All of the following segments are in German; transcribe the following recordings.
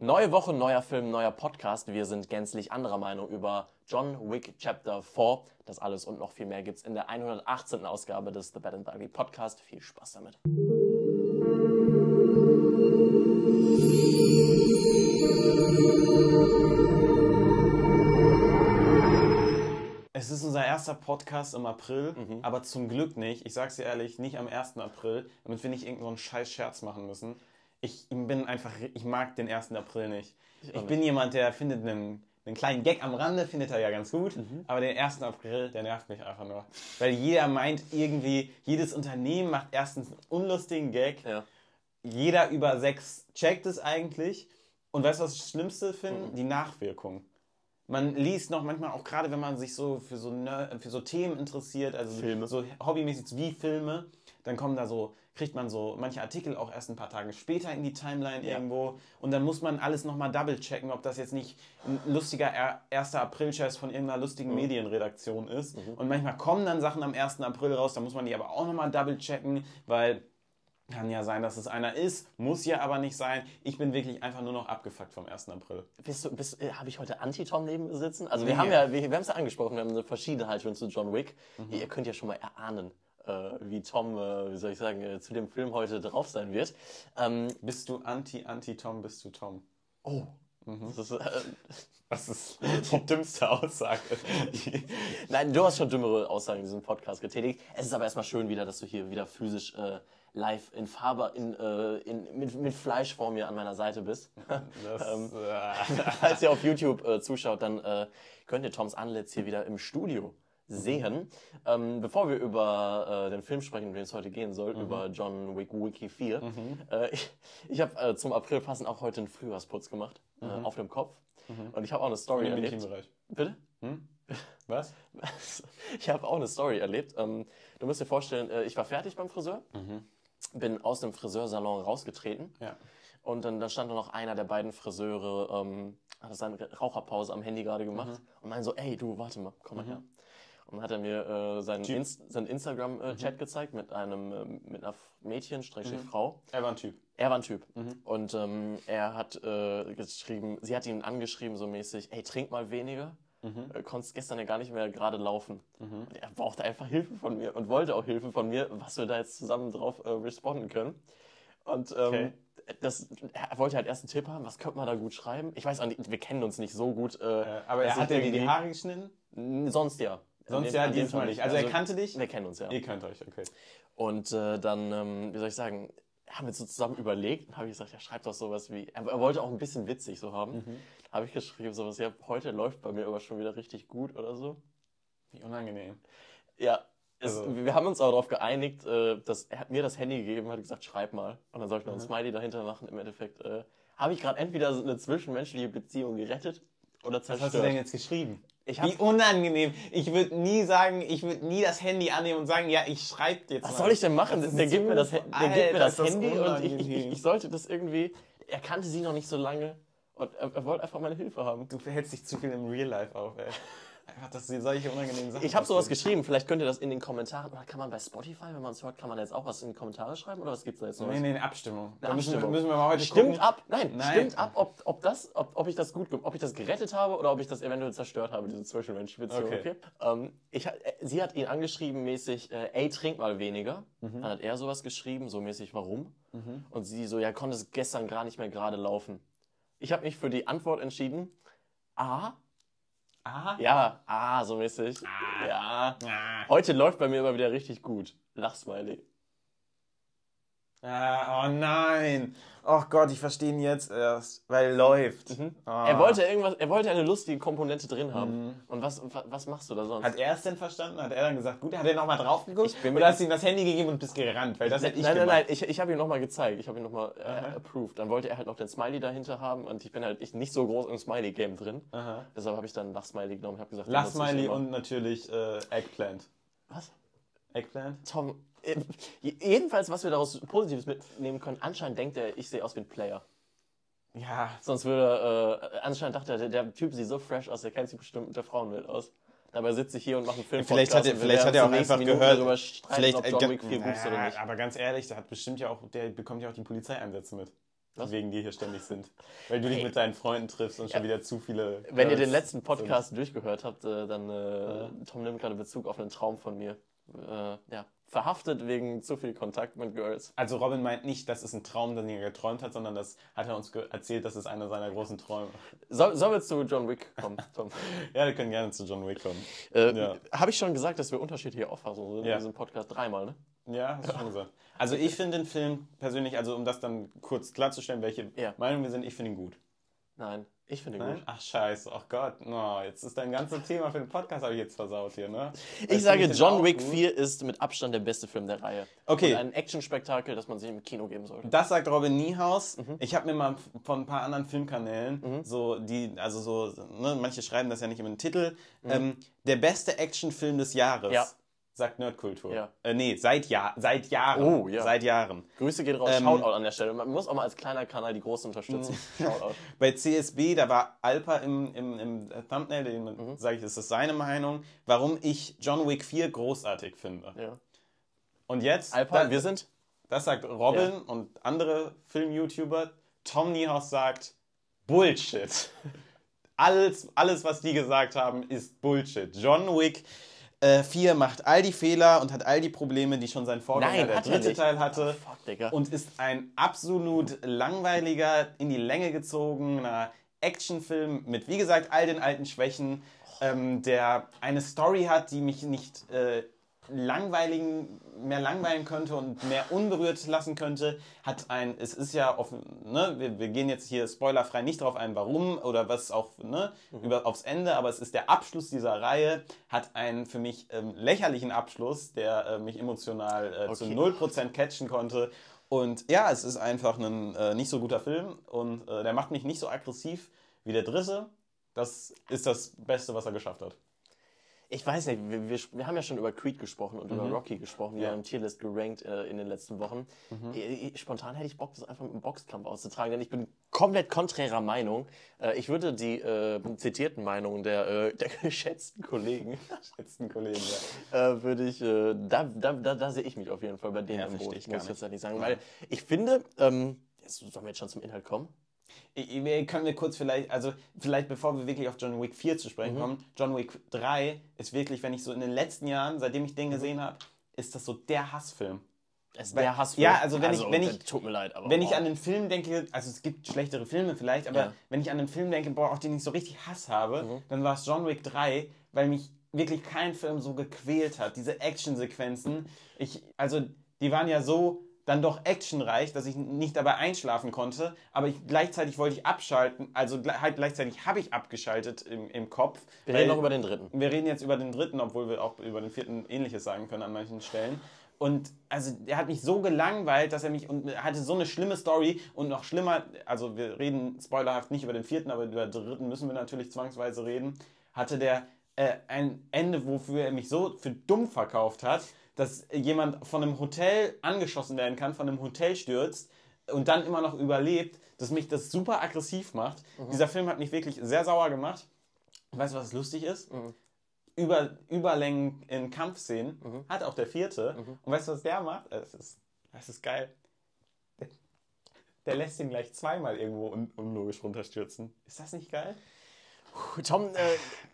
Neue Woche, neuer Film, neuer Podcast. Wir sind gänzlich anderer Meinung über John Wick Chapter 4. Das alles und noch viel mehr gibt's in der 118. Ausgabe des The Bad and Ugly Podcast. Viel Spaß damit. Es ist unser erster Podcast im April, aber zum Glück nicht. Ich sag's dir ehrlich, nicht am 1. April, damit wir nicht irgendeinen so scheiß Scherz machen müssen. Ich bin einfach, ich mag den 1. April nicht. Ich, bin jemand, der findet einen, einen kleinen Gag am Rande, findet er ja ganz gut, aber den 1. April, der nervt mich einfach nur. Weil jeder meint irgendwie, jedes Unternehmen macht erstens einen unlustigen Gag. Ja. Jeder über sechs checkt es eigentlich. Und weißt du, was ich das Schlimmste finde? Die Nachwirkung. Man liest noch manchmal auch gerade, wenn man sich so für so, für so Themen interessiert, also Filme. so hobbymäßig wie Filme, dann kommen da so, kriegt man so manche Artikel auch erst ein paar Tage später in die Timeline Ja. irgendwo und dann muss man alles nochmal double checken, ob das jetzt nicht ein lustiger 1. April-Scherz von irgendeiner lustigen Medienredaktion ist. Und manchmal kommen dann Sachen am 1. April raus, da muss man die aber auch nochmal double checken, weil kann ja sein, dass es einer ist, muss ja aber nicht sein. Ich bin wirklich einfach nur noch abgefuckt vom 1. April. Bist du, bist, äh, habe ich heute Anti-Tom neben mir sitzen? Also Nee. wir haben ja, wir, wir haben es ja angesprochen, wir haben eine verschiedene Haltung zu John Wick. Ihr könnt ja schon mal erahnen, wie Tom, äh, wie soll ich sagen, äh, zu dem Film heute drauf sein wird. Ähm, Bist du Anti-Anti-Tom, bist du Tom? oh, das ist, äh, Das ist die dümmste Aussage. Nein, du hast schon dümmere Aussagen in diesem Podcast getätigt. Es ist aber erstmal schön wieder, dass du hier wieder physisch äh, live in Farbe, in, äh, in, mit, mit Fleisch vor mir an meiner Seite bist. Das, Ähm, äh, Falls ihr auf YouTube äh, zuschaut, dann äh, könnt ihr Toms Antlitz hier wieder im Studio sehen. Ähm, bevor wir über äh, den Film sprechen, um den es heute gehen soll, über John Wick Wiki 4, äh, ich, ich habe äh, zum April passend auch heute einen Frühjahrsputz gemacht, äh, auf dem Kopf. Und ich habe auch eine Story Im erlebt. Intimbereich. Bitte? Was? Ich habe auch eine Story erlebt. Ähm, du musst dir vorstellen, äh, ich war fertig beim Friseur, bin aus dem Friseursalon rausgetreten Ja. und dann, dann stand da noch einer der beiden Friseure, ähm, hat seine Raucherpause am Handy gerade gemacht und meinte so, ey du, warte mal, komm mal her. Und dann hat er mir äh, seinen. Inst seinen Instagram-Chat gezeigt mit einem ähm, mit einer Mädchen, Schrägstrich Frau. Er war ein Typ. Er war ein Typ. Und ähm, er hat äh, geschrieben, sie hat ihn angeschrieben, so mäßig, ey, trink mal weniger. Äh, konntest gestern ja gar nicht mehr gerade laufen. Und er brauchte einfach Hilfe von mir und wollte auch Hilfe von mir, was wir da jetzt zusammen drauf äh, responden können. Und ähm, Okay. das, er wollte halt erst einen Tipp haben, was könnte man da gut schreiben? Ich weiß auch nicht, wir kennen uns nicht so gut. Äh, Äh, aber er hat sind dir die Haare geschnitten? Sonst ja. Sonst ja, an dem dieses Tag Mal nicht. Also, er kannte dich? Wir kennen uns ja. Ihr könnt euch, okay. Und äh, dann, ähm, wie soll ich sagen, haben wir so zusammen überlegt und habe ich gesagt, ja, schreib doch sowas wie, er, er wollte auch ein bisschen witzig so haben. Mhm. Habe ich geschrieben, sowas, ja, heute läuft bei mir aber schon wieder richtig gut oder so. Wie unangenehm. Ja, es, Also- wir haben uns auch darauf geeinigt, äh, dass er hat mir das Handy gegeben, hat gesagt, schreib mal. Und dann soll ich noch Mhm. ein Smiley dahinter machen. Im Endeffekt äh, habe ich gerade entweder so eine zwischenmenschliche Beziehung gerettet oder Was zerstört. hast du denn jetzt geschrieben? Ich Wie unangenehm. Ich würde nie sagen, ich würde nie das Handy annehmen und sagen, ja, ich schreibe jetzt Was mal. soll ich denn machen? Der gibt mir das, der gibt mir Alter, das das Handy und ich, ich, ich sollte das irgendwie. Er kannte sie noch nicht so lange und er, er wollte einfach meine Hilfe haben. Du verhältst dich zu viel im Real Life auf, ey. Einfach, dass dir solche unangenehmen Sachen Ich habe sowas geschrieben. Vielleicht könnt ihr das in den Kommentaren. Oder kann man bei Spotify, wenn man es hört, kann man jetzt auch was in die Kommentare schreiben? Oder was gibt's da jetzt noch? Nee, nee, eine Abstimmung. Da Eine müssen wir, Abstimmung. müssen wir mal heute Stimmt gucken. ab, nein, Nein. stimmt ab, ob, ob das, ob, ob ich das gut, ob ich das gerettet habe oder ob ich das eventuell zerstört habe, diese zwischenmenschliche Beziehung. Okay. Okay. Ähm, ich, äh, sie hat ihn angeschrieben mäßig, äh, ey, trink mal weniger. Mhm. Dann hat er sowas geschrieben, so mäßig, warum? Und sie so, ja, konnte es gestern gar nicht mehr gerade laufen. Ich habe mich für die Antwort entschieden. A, Aha. ja, A, so mäßig. Ja. Ah. Heute läuft bei mir aber wieder richtig gut. Lachsmiley. Ah, oh nein. Oh Gott, ich verstehe ihn jetzt erst. Weil läuft. Ah. Er wollte irgendwas, er wollte eine lustige Komponente drin haben. Und was, wa- was machst du da sonst? Hat er es denn verstanden? Hat er dann gesagt, gut, hat er nochmal drauf geguckt? Ich bin Oder hast du ihm das Handy gegeben und bist gerannt? Weil das hätte ich nein, nein, gemacht. nein, ich, ich habe ihm nochmal gezeigt. Ich habe ihn nochmal äh, approved. Dann wollte er halt noch den Smiley dahinter haben und ich bin halt ich, nicht so groß im Smiley-Game drin. Aha. Deshalb habe ich dann Lach-Smiley genommen und habe gesagt, den Lass nutze ich Smiley immer. und natürlich äh, Eggplant. Was? Eggplant? Tom, jedenfalls, was wir daraus Positives mitnehmen können, anscheinend denkt er, ich sehe aus wie ein Player. Ja. Sonst würde, äh, anscheinend dachte er, der, der Typ sieht so fresh aus, der kennt sich bestimmt mit der Frauenwelt aus. Dabei sitze ich hier und mache einen Film. Vielleicht hat er, vielleicht hat er auch einfach gehört. Darüber streiten, vielleicht, ob äh, John Wick 4 gut ist oder Ja, nicht. Aber ganz ehrlich, der hat bestimmt ja auch, der bekommt ja auch die Polizeieinsätze mit. die wegen dir hier ständig sind. Weil du dich mit deinen Freunden triffst und schon wieder zu viele. Wenn ihr Girls den letzten Podcast sind. durchgehört habt, äh, dann äh, Tom nimmt gerade Bezug auf einen Traum von mir. Äh, ja, verhaftet wegen zu viel Kontakt mit Girls. Also Robin meint nicht, das ist ein Traum, den er geträumt hat, sondern das hat er uns erzählt, das ist einer seiner großen Träume. Soll, sollen wir zu John Wick kommen, Tom? Ja, wir können gerne zu John Wick kommen. äh, Ja. Habe ich schon gesagt, dass wir unterschiedliche Auffassungen sind Ja. in diesem Podcast? Dreimal, ne? Ja, hast du schon gesagt. Also ich finde den Film persönlich, also um das dann kurz klarzustellen, welche Ja. Meinung wir sind, ich finde ihn gut. Nein, ich finde Nein? gut. Ach scheiße, ach Gott, no, jetzt ist dein ganzes Thema für den Podcast habe ich jetzt versaut hier, ne? Ich sage, John Wick 4 ist mit Abstand der beste Film der Reihe. Okay. Und ein Actionspektakel, das man sich im Kino geben sollte. Das sagt Robin Niehaus. Mhm. Ich habe mir mal von ein paar anderen Filmkanälen, so die, also so, ne, manche schreiben das ja nicht immer in den Titel, ähm, der beste Actionfilm des Jahres. Mhm. Ja. Sagt Nerdkultur. Ja. Äh, nee, seit, Jahr, seit Jahren. Oh, ja. Seit Jahren. Grüße geht raus, Ähm, Shoutout an der Stelle. Man muss auch mal als kleiner Kanal die Großen unterstützen. Shoutout. Bei CSB, da war Alpa im, im, im Thumbnail, den Mhm. sage ich, das ist seine Meinung, warum ich John Wick 4 großartig finde. Ja. Und jetzt, Alpa, da- wir sind das sagt Robin und andere Film-YouTuber. Tom Niehaus sagt Bullshit. alles, alles, was die gesagt haben, ist Bullshit. John Wick äh, 4 macht all die Fehler und hat all die Probleme, die schon sein Vorgänger, Nein, der er dritte. Teil hatte. Oh, fuck, Digga. Und ist ein absolut langweiliger, in die Länge gezogener Actionfilm mit, wie gesagt, all den alten Schwächen, ähm, der eine Story hat, die mich nicht äh, langweiligen, mehr langweilen könnte und mehr unberührt lassen könnte, hat ein, es ist ja offen, ne, wir, wir gehen jetzt hier spoilerfrei nicht drauf ein, warum oder was auch, ne, über, aufs Ende, aber es ist der Abschluss dieser Reihe, hat einen für mich ähm, lächerlichen Abschluss, der äh, mich emotional äh, zu Okay. 0% catchen konnte. Und ja, es ist einfach ein äh, nicht so guter Film und äh, der macht mich nicht so aggressiv wie der dritte. Das ist das Beste, was er geschafft hat. Ich weiß nicht, wir, wir, wir haben ja schon über Creed gesprochen und über Rocky gesprochen, die Mhm. Ja. Mhm. im Tierlist gerankt äh, in den letzten Wochen. Ich, ich, spontan hätte ich Bock, das einfach im Boxkampf auszutragen, denn ich bin komplett konträrer Meinung. Äh, ich würde die äh, zitierten Meinungen der, äh, der geschätzten Kollegen, Letzten Kollegen, ja. äh, würde ich, äh, da, da, da, da sehe ich mich auf jeden Fall bei denen Ja, im Boot, ich muss ich nicht. jetzt ehrlich sagen. Weil ich finde, ähm, jetzt, sollen wir jetzt schon zum Inhalt kommen? Ich- ich- Können wir kurz vielleicht, also vielleicht bevor wir wirklich auf John Wick 4 zu sprechen kommen, John Wick 3 ist wirklich, wenn ich so in den letzten Jahren, seitdem ich den gesehen habe, ist das so der Hassfilm. Es Weil- der Hass. ja, also wenn ich- wenn ich- tut mir leid, aber Wenn ich wow. an den Film denke, also es gibt schlechtere Filme vielleicht, aber Ja. wenn ich an den Film denke, boah, auf den ich so richtig Hass habe, Mhm. dann war es John Wick 3, weil mich wirklich kein Film so gequält hat. Diese Actionsequenzen, ich, also die waren ja so dann doch actionreich, dass ich nicht dabei einschlafen konnte, aber ich, gleichzeitig wollte ich abschalten, also halt gleichzeitig habe ich abgeschaltet im, im Kopf. wir reden noch über den dritten. wir reden jetzt über den dritten, obwohl wir auch über den vierten ähnliches sagen können an manchen Stellen. Und also er hat mich so gelangweilt, dass er mich und er hatte so eine schlimme Story und noch schlimmer, also wir reden spoilerhaft nicht über den vierten, aber über den dritten müssen wir natürlich zwangsweise reden, hatte der äh, ein Ende, wofür er mich so für dumm verkauft hat, dass jemand von einem Hotel angeschossen werden kann, von einem Hotel stürzt und dann immer noch überlebt, dass mich das super aggressiv macht. Dieser Film hat mich wirklich sehr sauer gemacht. Weißt du, was lustig ist? über, Überlängen in Kampfszenen hat auch der vierte. Und weißt du, was der macht? Das ist, das ist geil. Der, der lässt ihn gleich zweimal irgendwo un, unlogisch runterstürzen. Ist das nicht geil? Tom, äh,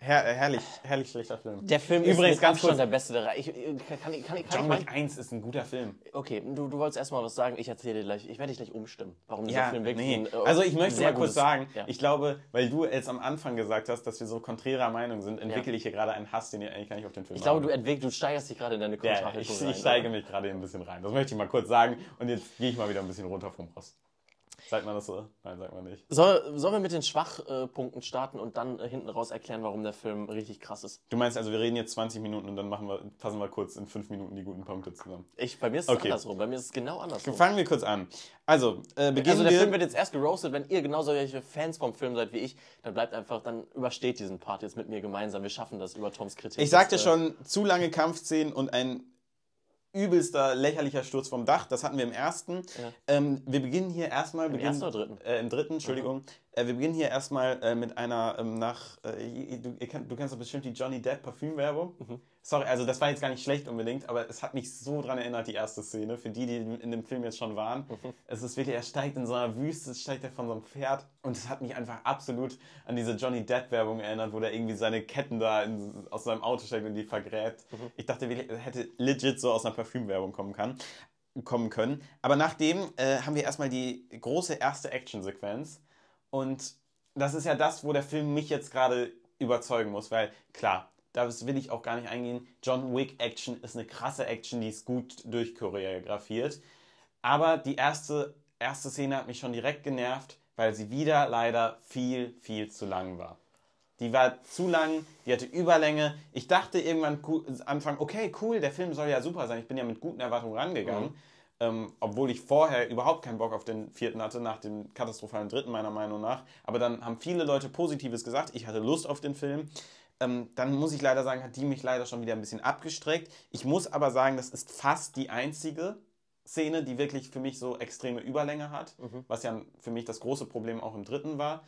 Her herrlich, herrlich schlechter Film. der Film Übrigens, ist ganz Abstand kurz- der beste der Reihe. Ich, äh, kann, kann, ich- kann, kann John Wick mal, 1 ist ein guter Film. Okay, du, du wolltest erstmal was sagen. Ich erzähle dir gleich. Ich werde dich gleich umstimmen. Warum dieser Ja, Film wirklich nee. ein, äh, Also ich möchte mal kurz gutes- sagen, Ja. ich glaube, weil du jetzt am Anfang gesagt hast, dass wir so konträrer Meinung sind, entwickle Ja. ich hier gerade einen Hass, den ich eigentlich gar nicht auf den Film Ich glaube, du, du steigerst dich gerade in deine Ja, Kontrahhaltung ich, rein, ich steige oder? mich gerade ein bisschen rein. Das möchte ich mal kurz sagen. Und jetzt gehe ich mal wieder ein bisschen runter vom Ross. Sagt man das so? Nein, sagt man nicht. Soll, sollen wir mit den Schwachpunkten starten und dann äh, hinten raus erklären, warum der Film richtig krass ist? Du meinst also, wir reden jetzt 20 Minuten und dann machen wir, fassen wir kurz in 5 Minuten die guten Punkte zusammen. Ich, bei mir ist es Okay. andersrum. Bei mir ist es genau andersrum. Fangen wir kurz an. Also, äh, beginnen Also der wir. Film wird jetzt erst geroastet, wenn ihr genauso welche Fans vom Film seid wie ich, dann bleibt einfach, dann übersteht diesen Part jetzt mit mir gemeinsam. Wir schaffen das über Toms Kritik. ich sagte Das, äh, schon, zu lange Kampfszenen und ein übelster, lächerlicher Sturz vom Dach. Das hatten wir im ersten. Ähm, wir beginnen hier erstmal. Im ersten oder dritten? Äh, Im dritten, Entschuldigung. Äh, wir beginnen hier erstmal äh, mit einer ähm, nach. Äh, du, kennt, du, kennst doch bestimmt die Johnny Depp Parfümwerbung. Mhm. Sorry, also das war jetzt gar nicht schlecht unbedingt, aber es hat mich so dran erinnert, die erste Szene, für die, die in dem Film jetzt schon waren. Mhm. Es ist wirklich, er steigt in so einer Wüste, steigt er von so einem Pferd und es hat mich einfach absolut an diese Johnny Depp-Werbung erinnert, wo der irgendwie seine Ketten da in, aus seinem Auto steigt und die vergräbt. Mhm. Ich dachte, er hätte legit so aus einer Parfümwerbung kommen kann kommen können. Aber nachdem äh, haben wir erstmal die große erste Action-Sequenz. Und das ist ja das, wo der Film mich jetzt gerade überzeugen muss, weil klar, das will ich auch gar nicht eingehen. John Wick Action ist eine krasse Action, die ist gut durchchoreografiert. Aber die erste, erste Szene hat mich schon direkt genervt, weil sie wieder leider viel, viel zu lang war. Die war zu lang, die hatte Überlänge. Ich dachte irgendwann Anfang, okay, cool, der Film soll ja super sein. Ich bin ja mit guten Erwartungen rangegangen. Mhm. Ähm, obwohl ich vorher überhaupt keinen Bock auf den vierten hatte, nach dem katastrophalen dritten meiner Meinung nach. Aber dann haben viele Leute Positives gesagt. Ich hatte Lust auf den Film. Ähm, dann muss ich leider sagen, hat die mich leider schon wieder ein bisschen abgestreckt. Ich muss aber sagen, das ist fast die einzige Szene, die wirklich für mich so extreme Überlänge hat, mhm. was ja für mich das große Problem auch im dritten war.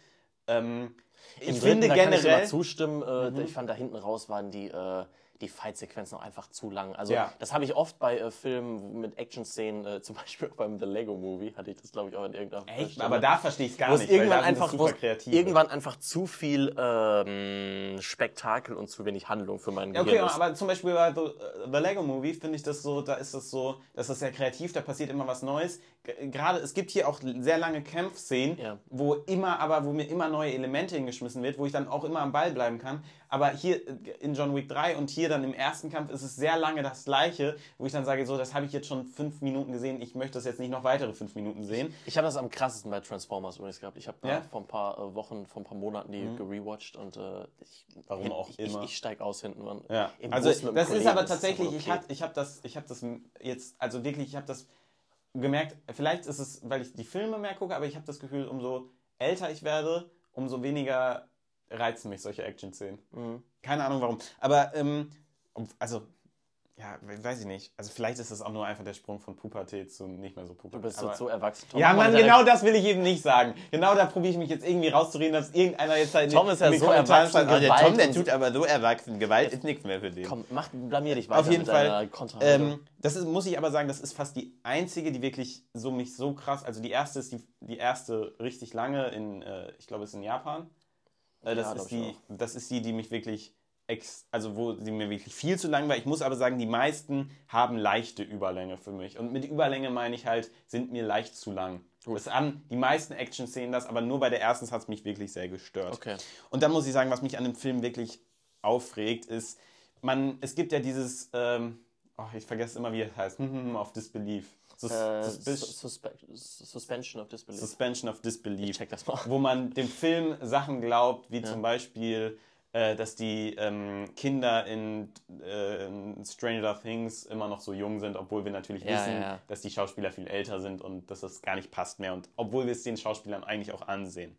Ähm, ich Im finde dritten, generell. Kann ich zustimmen. Äh, mhm. Ich fand da hinten raus waren die. Äh, die Fight-Sequenzen auch einfach zu lang. Also ja. das habe ich oft bei äh, Filmen mit Action-Szenen, äh, zum Beispiel beim The Lego Movie, hatte ich das glaube ich auch in irgendeiner Echt? Stelle. Aber da verstehe ich es gar nicht. Irgendwann einfach, irgendwann einfach zu viel ähm, Spektakel und zu wenig Handlung für meinen ja, Okay, ist. aber zum Beispiel bei The, äh, The Lego Movie finde ich das so, da ist das so, das ist sehr kreativ, da passiert immer was Neues. Gerade, es gibt hier auch sehr lange Kampfszenen, ja. wo immer, aber wo mir immer neue Elemente hingeschmissen wird, wo ich dann auch immer am Ball bleiben kann. Aber hier in John Wick 3 und hier dann im ersten Kampf ist es sehr lange das gleiche, wo ich dann sage, so, das habe ich jetzt schon fünf Minuten gesehen, ich möchte das jetzt nicht noch weitere fünf Minuten sehen. Ich habe das am krassesten bei Transformers übrigens gehabt. Ich habe ja? vor ein paar äh, Wochen, vor ein paar Monaten die mhm. gerewatcht und äh, ich, Warum auch ich, immer. Ich, ich steige aus hinten. Man, ja. Also das ist aber tatsächlich, okay. ich habe ich hab das, hab das jetzt, also wirklich, ich habe das gemerkt, vielleicht ist es, weil ich die Filme mehr gucke, aber ich habe das Gefühl, umso älter ich werde, umso weniger reizen mich solche Action-Szenen. Mhm. Keine Ahnung warum. Aber, ähm, also, ja, weiß ich nicht. Also vielleicht ist das auch nur einfach der Sprung von Pubertät zu nicht mehr so Pubertät. Du bist aber, so erwachsen. Tom, ja, Mann, genau das will ich eben nicht sagen. Genau da probiere ich mich jetzt irgendwie rauszureden, dass irgendeiner jetzt halt Tom ist ja so erwachsen. Der Tom, der tut aber so erwachsen. Gewalt ist nichts mehr für den. Komm, mach, blamier dich weiter Auf jeden Fall. Ähm, das ist, muss ich aber sagen, das ist fast die einzige, die wirklich so mich so krass, also die erste ist die, die erste richtig lange in, äh, ich glaube, es ist in Japan. Äh, das, ja, ist die, das ist die, die mich wirklich, ex, also wo sie mir wirklich viel zu lang war. Ich muss aber sagen, die meisten haben leichte Überlänge für mich. Und mit Überlänge meine ich halt, sind mir leicht zu lang. Das an, die meisten Action-Szenen das, aber nur bei der ersten hat es mich wirklich sehr gestört. Okay. Und dann muss ich sagen, was mich an dem Film wirklich aufregt, ist, man, es gibt ja dieses, ähm, oh, ich vergesse immer, wie es heißt, auf Disbelief. Sus äh, Suspe Suspension of Disbelief. Suspension of Disbelief. Ich check das mal. Wo man dem Film Sachen glaubt, wie ja. zum Beispiel, äh, dass die ähm, Kinder in, äh, in, Stranger Things immer noch so jung sind, obwohl wir natürlich ja, wissen, ja. dass die Schauspieler viel älter sind und dass das gar nicht passt mehr. Und obwohl wir es den Schauspielern eigentlich auch ansehen.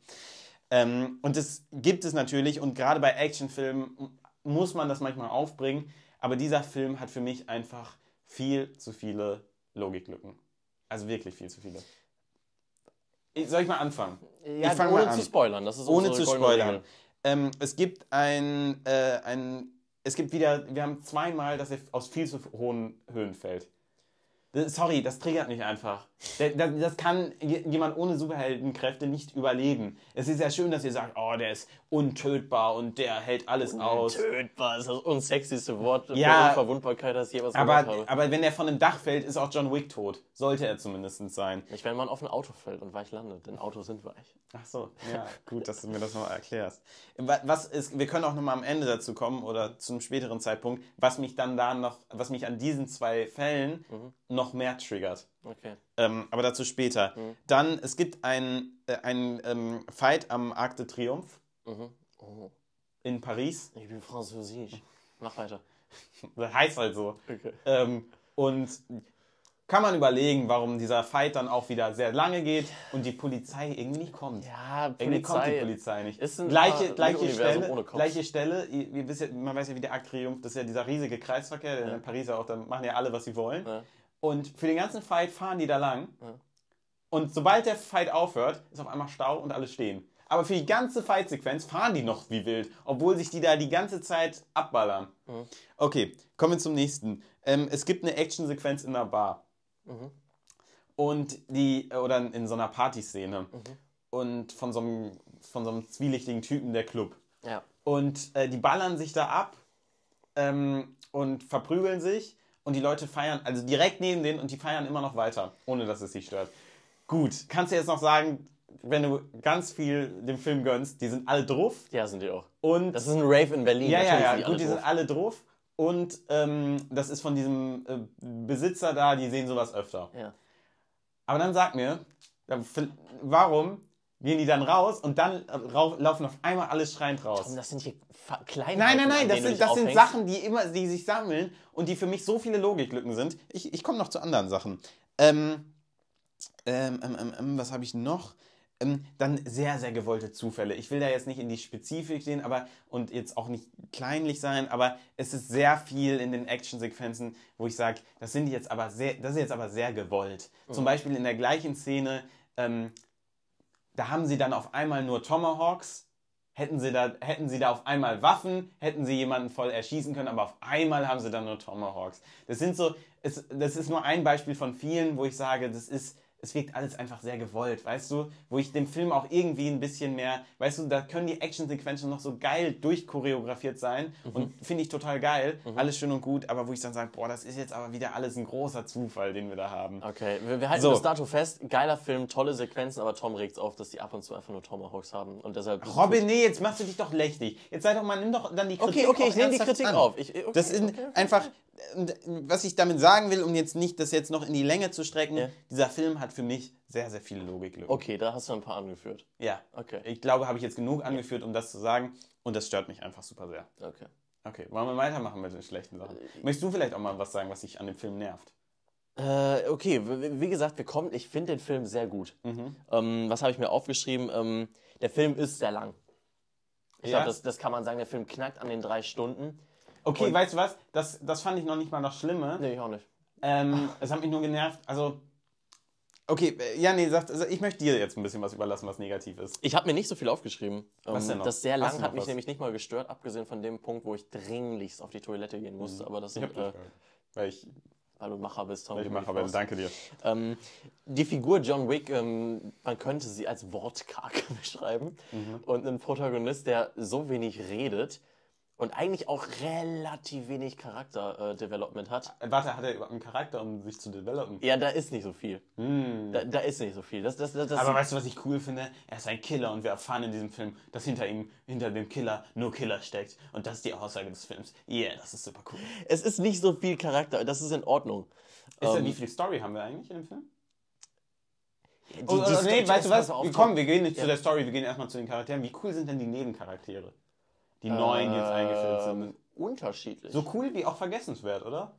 Ähm, und das gibt es natürlich und gerade bei Actionfilmen muss man das manchmal aufbringen. Aber dieser Film hat für mich einfach viel zu viele Logiklücken. Also wirklich viel zu viele. Soll ich mal anfangen? Ja, ich ohne mal zu spoilern. Das ist ohne zu spoilern. Ähm, es gibt ein, äh, ein, es gibt wieder, wir haben zweimal, dass er aus viel zu hohen Höhen fällt. Sorry, das triggert mich einfach. Das kann jemand ohne Superheldenkräfte nicht überleben. Es ist ja schön, dass ihr sagt, oh, der ist untötbar und der hält alles untötbar aus. Untötbar ist das unsexyste Wort ja, für Unverwundbarkeit, das ich jemals aber, gehört habe. Aber wenn er von einem Dach fällt, ist auch John Wick tot. Sollte er zumindest sein. Nicht, wenn man auf ein Auto fällt und weich landet, denn Autos sind weich. Ach so, ja, gut, dass du mir das nochmal erklärst. Was ist, wir können auch nochmal am Ende dazu kommen oder zu einem späteren Zeitpunkt, was mich dann da noch, was mich an diesen zwei Fällen mhm. Noch mehr triggert. Okay. Ähm, aber dazu später. Mhm. Dann, es gibt einen äh, ähm, Fight am Arc de Triomphe mhm. oh. in Paris. Ich bin Französisch. Mach weiter. das heißt halt so. Okay. Ähm, und kann man überlegen, warum dieser Fight dann auch wieder sehr lange geht und die Polizei irgendwie nicht kommt. Ja, Polizei irgendwie kommt die Polizei nicht. Ist ein gleiche, gleiche Stelle, gleiche Stelle. Ihr, ihr wisst ja, man weiß ja, wie der Arc Triumph, das ist ja dieser riesige Kreisverkehr, ja. in Paris auch, da machen ja alle, was sie wollen. Ja. Und für den ganzen Fight fahren die da lang. Ja. Und sobald der Fight aufhört, ist auf einmal Stau und alle stehen. aber für die ganze Fight-Sequenz fahren die noch wie wild, obwohl sich die da die ganze Zeit abballern. Okay, kommen wir zum nächsten. Ähm, es gibt eine Action-Sequenz in einer Bar. Und die, oder in so einer Partyszene. Und von so, einem, von so einem zwielichtigen Typen der Club. Ja. Und äh, die ballern sich da ab ähm, und verprügeln sich. Und die Leute feiern, also direkt neben denen, und die feiern immer noch weiter, ohne dass es sie stört. Gut, kannst du jetzt noch sagen, wenn du ganz viel dem Film gönnst, die sind alle drauf. Ja, sind die auch. Und Das ist ein Rave in Berlin. ja, ja, natürlich ja, sind die gut, die sind alle drauf. Und ähm, das ist von diesem äh, Besitzer da, die sehen sowas öfter. Ja. Aber dann sag mir, warum gehen die dann raus und dann äh, laufen auf einmal alle schreiend raus? Und das sind hier Kleinheiten, Nein, nein, nein, das sind, das sind. Sachen, die immer, die sich sammeln und die für mich so viele Logiklücken sind. Ich, ich komme noch zu anderen Sachen. Ähm, ähm, ähm, ähm, ähm, was habe ich noch? Ähm, dann sehr, sehr gewollte Zufälle. Ich will da jetzt nicht in die Spezifik gehen, aber und jetzt auch nicht kleinlich sein, aber es ist sehr viel in den Actionsequenzen, wo ich sage, das sind jetzt aber sehr, das ist jetzt aber sehr gewollt. Zum Beispiel in der gleichen Szene, ähm, da haben sie dann auf einmal nur Tomahawks. Hätten sie, da, hätten sie da auf einmal Waffen, hätten sie jemanden voll erschießen können, aber auf einmal haben sie dann nur Tomahawks. Das sind so, es, das ist nur ein Beispiel von vielen, wo ich sage, das ist, es wirkt alles einfach sehr gewollt, weißt du? Wo ich dem Film auch irgendwie ein bisschen mehr, weißt du, da können die Actionsequenzen noch so geil durchchoreografiert sein und finde ich total geil, alles schön und gut, aber wo ich dann sage, boah, das ist jetzt aber wieder alles ein großer Zufall, den wir da haben. Okay, wir, wir halten So. bis dato fest. Geiler Film, tolle Sequenzen, aber Tom regt's auf, dass die ab und zu einfach nur Tomahawks haben. Und deshalb. Robin, nee, jetzt machst du dich doch lächtig. Jetzt sei doch mal, nimm doch dann die Kritik Okay, okay, auch ich nehme die Kritik an. auf. Ich, okay, Das ist okay, okay. einfach, was ich damit sagen will, um jetzt nicht das jetzt noch in die Länge zu strecken, Ja. dieser Film hat für mich sehr, sehr viele Logiklücken. Okay, da hast du ein paar angeführt. Ja. Okay. Ich glaube, habe ich jetzt genug angeführt, um das zu sagen und das stört mich einfach super sehr. Okay. Okay, wollen wir weitermachen mit den schlechten Sachen? Möchtest du vielleicht auch mal was sagen, was dich an dem Film nervt? Äh, okay, wie, wie gesagt, wir kommen. Ich finde den Film sehr gut. Mhm. Ähm, was habe ich mir aufgeschrieben? Ähm, der Film ist sehr lang. Ich Ja? glaube, das, das kann man sagen. Der Film knackt an den drei Stunden. Okay, Und- weißt du was? Das, das fand ich noch nicht mal das Schlimme. Nee, ich auch nicht. Ähm, es hat mich nur genervt. Also, okay, äh, ja, nee, sagt, also ich möchte dir jetzt ein bisschen was überlassen, was negativ ist. Ich habe mir nicht so viel aufgeschrieben. Was Ähm, denn noch? Das sehr lang hat mich was? nämlich nicht mal gestört, abgesehen von dem Punkt, wo ich dringlichst auf die Toilette gehen musste. Aber das sind, äh. Weil ich, weil du Macher bist, Tom. weil ich du mache, mich aber raus. danke dir. Ähm, die Figur John Wick, ähm, man könnte sie als wortkarg beschreiben. Mhm. Und ein Protagonist, der so wenig redet und eigentlich auch relativ wenig Charakter-Development hat. Äh, Warte, hat er überhaupt einen Charakter, um sich zu developen? Ja, da ist nicht so viel. Hm. Da, da ist nicht so viel. Das, das, das, Aber weißt du, was ich cool finde? Er ist ein Killer und wir erfahren in diesem Film, dass hinter ihm, hinter dem Killer nur Killer steckt. Und das ist die Aussage des Films. Yeah, das ist super cool. es ist nicht so viel Charakter. Das ist in Ordnung. Ist Ähm, wie viel Story haben wir eigentlich in dem Film? die- Oh, die oh, Story- nee, weißt du was? kommen, wir gehen nicht Ja. zu der Story, wir gehen erstmal zu den Charakteren. Wie cool sind denn die Nebencharaktere? Die neuen, die jetzt eingeführt sind. Ähm, Unterschiedlich. So cool wie auch vergessenswert, oder?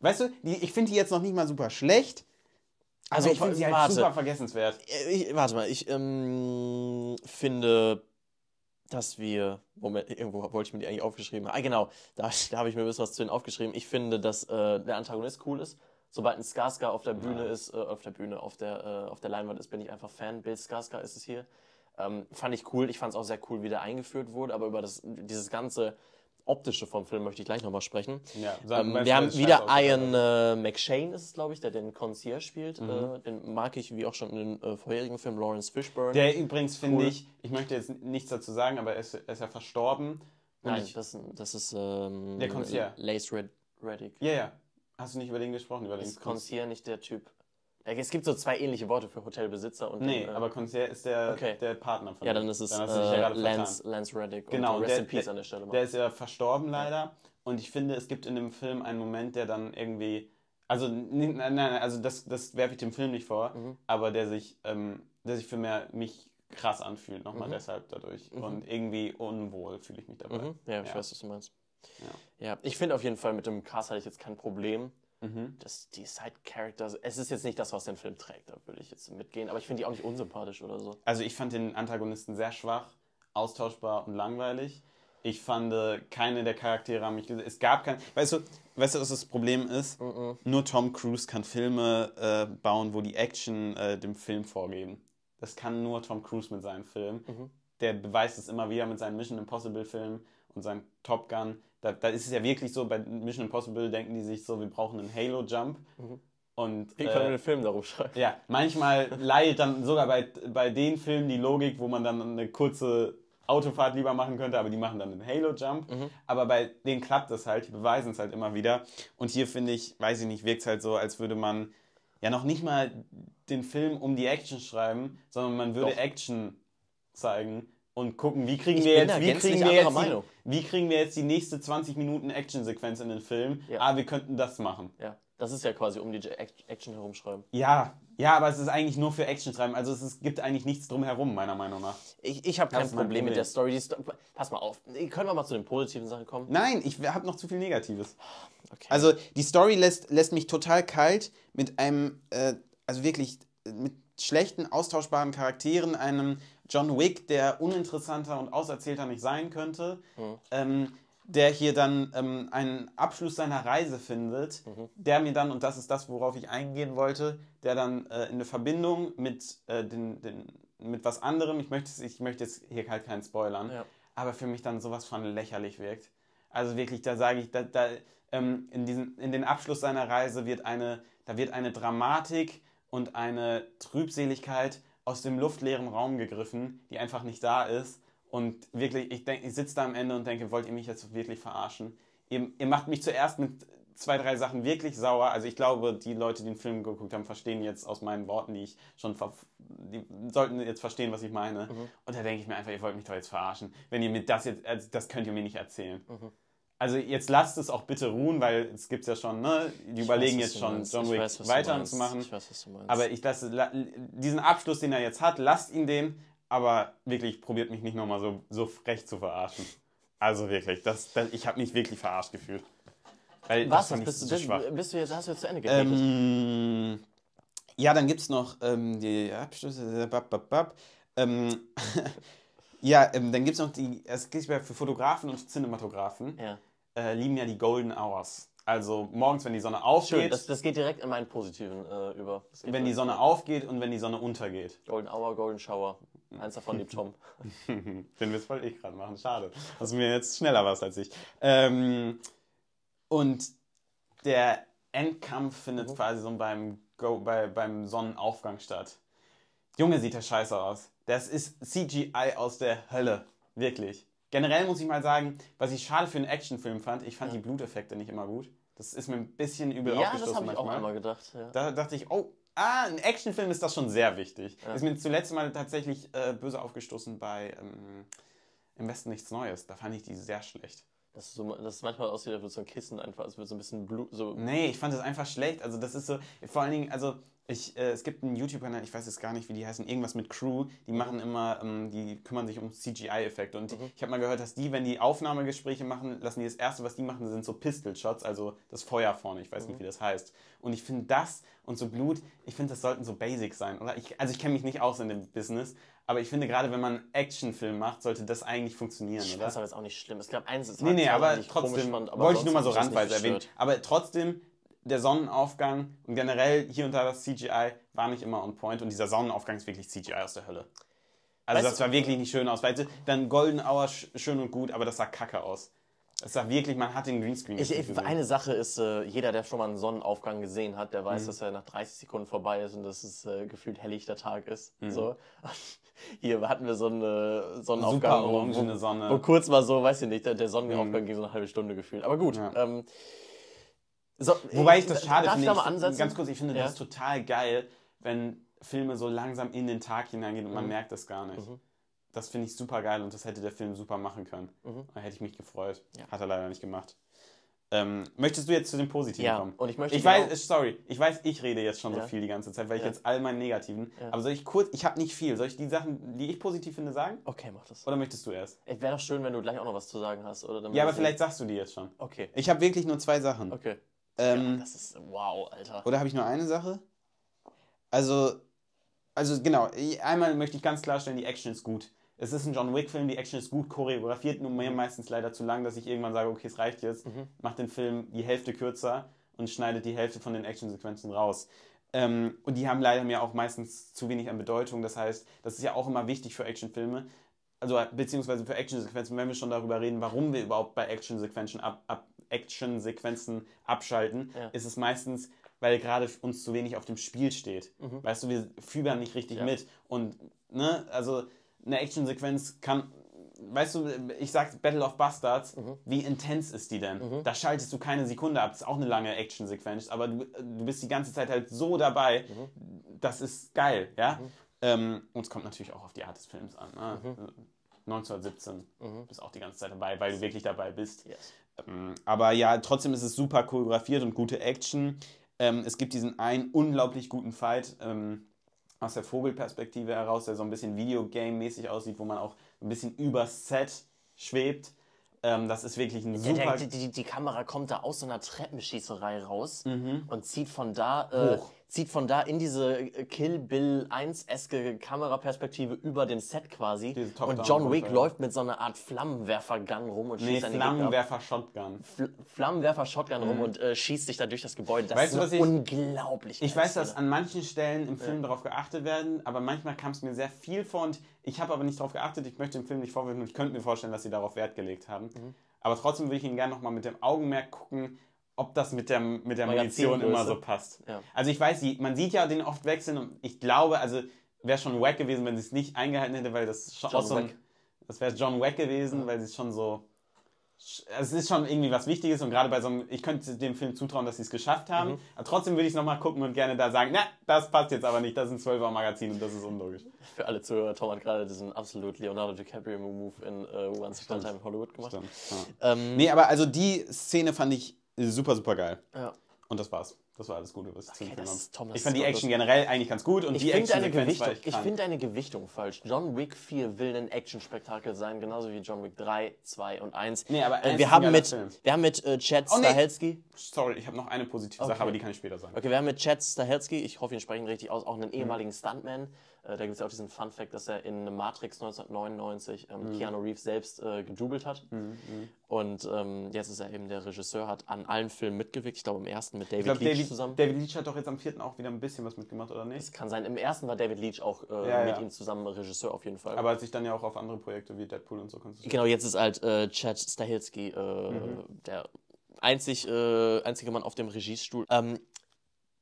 Weißt du, die, ich finde die jetzt noch nicht mal super schlecht. Also ich finde sie halt warte. super vergessenswert. Äh, Ich, warte mal, ich ähm, finde, dass wir. Moment, irgendwo wollte ich mir die eigentlich aufgeschrieben haben. Ah, genau, da, da habe ich mir ein bisschen was zu denen aufgeschrieben. Ich finde, dass äh, der Antagonist cool ist. Sobald ein Skarsgård auf der Bühne ist, äh, auf der Bühne, auf der, äh, auf der Leinwand ist, bin ich einfach Fan. Bill Skarsgård ist es hier. Ähm, fand ich cool. Ich fand es auch sehr cool, wie der eingeführt wurde, aber über das, dieses ganze Optische vom Film möchte ich gleich nochmal sprechen. Ja, Ähm, wir haben wieder Ian äh, McShane, ist es, glaube ich, der den Concierge spielt. Mhm. Äh, den mag ich, wie auch schon in den äh, vorherigen Filmen, Lawrence Fishburne. Der übrigens, finde Cool. ich, ich möchte jetzt nichts dazu sagen, aber er ist, er ist ja verstorben. Nein, ich, das, das ist ähm, Der Concierge. Lace Red Reddick. ja, ja. Hast du nicht über den gesprochen? Über den Ist Concierge nicht der Typ? Ja, Es gibt so zwei ähnliche Worte für Hotelbesitzer und Nee, den, äh, aber Concierge ist der, Okay. der Partner von ja, dann ist es Dann äh, ja Lance. Lance Reddick. Genau, und Rest der- in Peace an der Stelle. mal. Der ist ja verstorben leider. Und ich finde, es gibt in dem Film einen Moment, der dann irgendwie. Also, nein, nein, also das, das werfe ich dem Film nicht vor, Mhm. aber der sich, ähm, der sich für mehr, mich krass anfühlt, nochmal Mhm. deshalb dadurch. Und irgendwie unwohl fühle ich mich dabei. Mhm. Ja, ich Ja. weiß, was du meinst. Ja. Ja, ich finde auf jeden Fall, mit dem Cast hatte ich jetzt kein Problem. Mhm. dass die Side-Characters, es ist jetzt nicht das, was den Film trägt, da würde ich jetzt mitgehen, aber ich finde die auch nicht unsympathisch oder so. Also ich fand den Antagonisten sehr schwach, austauschbar und langweilig. Ich fand, äh, keine der Charaktere haben mich Es gab kein. Weißt du, weißt du, was das Problem ist? Nur Tom Cruise kann Filme äh, bauen, wo die Action äh, dem Film vorgeben. Das kann nur Tom Cruise mit seinen Filmen. der beweist es immer wieder mit seinen Mission Impossible Filmen und seinen Top Gun. Da, da ist es ja wirklich so, bei Mission Impossible denken die sich so, wir brauchen einen Halo Jump. Mhm. Und Wie können wir den Film darum schreiben? ja, manchmal leidet dann sogar bei, bei den Filmen die Logik, wo man dann eine kurze Autofahrt lieber machen könnte, aber die machen dann einen Halo-Jump. Aber bei denen klappt das halt, die beweisen es halt immer wieder. Und hier finde ich, weiß ich nicht, wirkt es halt so, als würde man ja noch nicht mal den Film um die Action schreiben, sondern man würde Doch. Action zeigen und gucken, wie kriegen Ich wir jetzt, wie kriegen wir jetzt, die, wie kriegen wir jetzt die nächste 20 Minuten Action-Sequenz in den Film? Ja. Ah, wir könnten das machen. Ja, das ist ja quasi um die Act- Action herumschreiben. Ja, ja, aber es ist eigentlich nur für Action schreiben. Also es ist, gibt eigentlich nichts drumherum, meiner Meinung nach. Ich, ich habe kein mein Problem mit Problem. der Story. Die Sto Pass mal auf. Können wir mal zu den positiven Sachen kommen? Nein, ich habe noch zu viel Negatives. Okay. Also die Story lässt, lässt mich total kalt mit einem, äh, also wirklich mit schlechten, austauschbaren Charakteren, einem John Wick, der uninteressanter und auserzählter nicht sein könnte, ähm, der hier dann ähm, einen Abschluss seiner Reise findet, der mir dann, und das ist das, worauf ich eingehen wollte, der dann äh, in eine Verbindung mit, äh, den, den, mit was anderem, ich möchte, ich möchte jetzt hier halt keinen spoilern, Ja. aber für mich dann sowas von lächerlich wirkt. Also wirklich, da sage ich, da, da, ähm, in, diesen, in den Abschluss seiner Reise wird eine, da wird eine Dramatik und eine Trübseligkeit aus dem luftleeren Raum gegriffen, die einfach nicht da ist. Und wirklich, ich, denk, ich sitze da am Ende und denke, wollt ihr mich jetzt wirklich verarschen? Ihr, ihr macht mich zuerst mit zwei, drei Sachen wirklich sauer. Also ich glaube, die Leute, die den Film geguckt haben, verstehen jetzt aus meinen Worten, die ich schon die sollten jetzt verstehen, was ich meine. Und da denke ich mir einfach, ihr wollt mich doch jetzt verarschen. Wenn ihr mir das jetzt, also das könnt ihr mir nicht erzählen. Also jetzt lasst es auch bitte ruhen, weil es gibt ja schon, ne? Die überlegen weiß, jetzt schon. John Ich Wick weiß, was du weiter meinst. zu machen. Ich weiß, was du meinst. Aber ich lasse la, diesen Abschluss, den er jetzt hat, lasst ihn den, aber wirklich probiert mich nicht nochmal so, so frech zu verarschen. Also wirklich, das, das, ich habe mich wirklich verarscht gefühlt. Weil was? das Bist ich du, schwach. bist du jetzt, hast du jetzt zu Ende geredet? Ähm, ja, dann gibt es noch ähm, die Abschlüsse. Bab, bab, bab. Ähm, ja, ähm, dann gibt es noch die, es gibt ja für Fotografen und Cinematografen, ja. äh, lieben ja die Golden Hours. Also morgens, wenn die Sonne aufgeht, Schön, das, das geht direkt in meinen positiven äh, über. Das geht wenn die direkt- Sonne aufgeht und wenn die Sonne untergeht. Golden Hour, Golden Shower. Eins davon liebt Tom. Den Witz wollte ich gerade machen, schade. Dass du mir jetzt schneller warst als ich. Ähm, und der Endkampf findet quasi so beim, Go, bei, beim Sonnenaufgang statt. Junge, sieht der scheiße aus. Das ist CGI aus der Hölle. Wirklich. Generell muss ich mal sagen, was ich schade für einen Actionfilm fand, ich fand die Bluteffekte nicht immer gut. Das ist mir ein bisschen übel Ja, das aufgestoßen habe ich auch manchmal. einmal gedacht. Ja. Da dachte ich, oh, ah, ein Actionfilm ist das schon sehr wichtig. Ist mir zuletzt mal tatsächlich äh, böse aufgestoßen bei ähm, Im Westen nichts Neues. Da fand ich die sehr schlecht. Das, ist so, das ist manchmal aussieht, als würde so ein Kissen einfach, als würde so ein bisschen Blut. So, Nee, ich fand das einfach schlecht. Also das ist so, vor allen Dingen, also ich, äh, es gibt einen YouTube-Kanal, ich weiß jetzt gar nicht, wie die heißen, irgendwas mit Crew, die machen immer, ähm, die kümmern sich um CGI-Effekte. Und ich habe mal gehört, dass die, wenn die Aufnahmegespräche machen, lassen die das Erste, was die machen, sind so Pistol-Shots, also das Feuer vorne, ich weiß nicht, wie das heißt. Und ich finde das und so Blut, ich finde, das sollten so Basics sein, oder? Ich, also ich kenne mich nicht aus in dem Business, aber ich finde, gerade wenn man einen Actionfilm macht, sollte das eigentlich funktionieren, ich oder? fand es aber jetzt auch nicht schlimm. Es gab eins, das Nee, nee, aber die ich komisch trotzdem fand, aber wollte ich nur mal so das randweise erwähnen. Aber trotzdem, der Sonnenaufgang und generell hier und da das CGI war nicht immer on point und dieser Sonnenaufgang ist wirklich CGI aus der Hölle. Also Weißt das sah wirklich nicht schön aus. Weißt du, dann Golden Hour sch- schön und gut, aber das sah kacke aus. Das sah wirklich, man hat den Greenscreen Ich, ich, eine Sache ist, äh, jeder, der schon mal einen Sonnenaufgang gesehen hat, der weiß, Mhm. dass er nach 30 Sekunden vorbei ist und dass es äh, gefühlt helllichter Tag ist. Mhm. So. Hier hatten wir so einen Sonnenaufgang, Super orangene Sonne. wo kurz mal so, weiß ich nicht, der, der Sonnenaufgang ging so eine halbe Stunde gefühlt. Aber gut. Ja. Ähm, so, Wobei ich das äh, schade darf finde. Da? Ganz kurz, ich finde Ja. das total geil, wenn Filme so langsam in den Tag hineingehen und man merkt das gar nicht. Das finde ich super geil und das hätte der Film super machen können. Da hätte ich mich gefreut. Ja. Hat er leider nicht gemacht. Ähm, möchtest du jetzt zu den Positiven Ja, kommen? und ich möchte Ich genau- weiß, sorry, ich weiß, ich rede jetzt schon Ja. so viel die ganze Zeit, weil ich jetzt all meinen Negativen. Aber soll ich kurz, ich habe nicht viel. Soll ich die Sachen, die ich positiv finde, sagen? Okay, mach das. Oder möchtest du erst? Wäre doch schön, wenn du gleich auch noch was zu sagen hast. Oder Ja, aber ich- vielleicht sagst du die jetzt schon. Okay, Ich habe wirklich nur zwei Sachen. okay. Ähm, ja, das ist wow, Alter. Oder habe ich nur eine Sache? Also, also genau, einmal möchte ich ganz klarstellen, die Action ist gut. Es ist ein John Wick-Film, die Action ist gut choreografiert, nur mir meistens leider zu lang, dass ich irgendwann sage, okay, es reicht jetzt, macht den Film die Hälfte kürzer und schneidet die Hälfte von den Actionsequenzen raus. Ähm, und die haben leider mir auch meistens zu wenig an Bedeutung. Das heißt, das ist ja auch immer wichtig für Actionfilme. Also beziehungsweise für Actionsequenzen, wenn wir schon darüber reden, warum wir überhaupt bei Actionsequenzen ab, ab Action-Sequenzen abschalten, Ja. ist es meistens, weil gerade uns zu wenig auf dem Spiel steht. Mhm. Weißt du, wir fühlern nicht richtig Ja. mit. Und, ne, also eine Actionsequenz kann, weißt du, ich sag Battle of Bastards, Mhm. wie intens ist die denn? Da schaltest du keine Sekunde ab. Das ist auch eine lange Actionsequenz, aber du, du bist die ganze Zeit halt so dabei. Mhm. Das ist geil, ja. Ähm, und es kommt natürlich auch auf die Art des Films an. Ne? Mhm. 1917 bist auch die ganze Zeit dabei, weil du wirklich dabei bist. Yes. Ähm, aber ja, trotzdem ist es super choreografiert und gute Action. Ähm, es gibt diesen einen unglaublich guten Fight ähm, aus der Vogelperspektive heraus, der so ein bisschen Videogame-mäßig aussieht, wo man auch ein bisschen übers Set schwebt. Ähm, das ist wirklich ein Der, super. der, die, die Kamera kommt da aus so einer Treppenschießerei raus und zieht von da äh, Hoch. Zieht von da in diese äh, Kill Bill 1-eske Kameraperspektive über dem Set quasi. Und John Wick ja. läuft mit so einer Art Flammenwerfergun rum und nee, schießt ab. Flammenwerfer-Shotgun. Fl Flammenwerfer-Shotgun rum und äh, schießt sich da durch das Gebäude. Das Weißt ist du, ich- unglaublich Ich geile weiß, dass an manchen Stellen im Film darauf geachtet werden, aber manchmal kam es mir sehr viel vor und ich habe aber nicht darauf geachtet. Ich möchte dem Film nicht vorwerfen und ich könnte mir vorstellen, dass sie darauf Wert gelegt haben. Mhm. Aber trotzdem würde ich ihn gerne nochmal mit dem Augenmerk gucken, ob das mit der, mit der Munition immer so passt. Ja. Also ich weiß, man sieht ja den oft wechseln und ich glaube, also wäre schon wack gewesen, wenn sie es nicht eingehalten hätte, weil das schon John auch so ein, das wäre John Wack gewesen, weil sie es schon so es ist schon irgendwie was Wichtiges und gerade bei so einem, ich könnte dem Film zutrauen, dass sie es geschafft haben, Mhm. aber trotzdem würde ich es nochmal gucken und gerne da sagen, na, das passt jetzt aber nicht, das ist ein 12er Magazin und das ist unlogisch. Für alle Zuhörer, Tom hat gerade diesen absolut Leonardo DiCaprio-Move in äh, Once Upon a Time in Hollywood gemacht. Stimmt, ja. Ähm, Nee, aber also die Szene fand ich super, super geil. ja. Und das war's. Das war alles Gute, was Okay, Film das Tom, Ich fand die Action generell eigentlich ganz gut und Ich die finde eine, Action-Sequenz war Gewichtung, ich finde eine Gewichtung falsch. John Wick 4 will ein Action-Spektakel sein, genauso wie John Wick 3, 2 und 1. Nee, aber äh, wir, haben mit, Film. wir haben mit äh, Chad Oh, nee. Stahelski, Sorry, ich habe noch eine positive Sache, Okay. aber die kann ich später sagen. okay, wir haben mit Chad Stahelski, ich hoffe, ihn sprechen richtig aus, auch einen ehemaligen Stuntman. Äh, da gibt es ja auch diesen Fun-Fact, dass er in Matrix 1999 ähm, Keanu Reeves selbst äh, gedoubelt hat. Und ähm, jetzt ist er eben der Regisseur, hat an allen Filmen mitgewirkt. Ich glaube, im ersten mit David Ich glaube, Leach David, zusammen. David Leach hat doch jetzt am vierten auch wieder ein bisschen was mitgemacht, oder nicht? Das kann sein. Im ersten war David Leach auch äh, Ja, mit ja. ihm zusammen Regisseur auf jeden Fall. Aber hat sich dann ja auch auf andere Projekte wie Deadpool und so konzentriert. Genau, jetzt ist halt äh, Chad Stahelski äh, der einzig, äh, einzige Mann auf dem Regiestuhl. Ähm,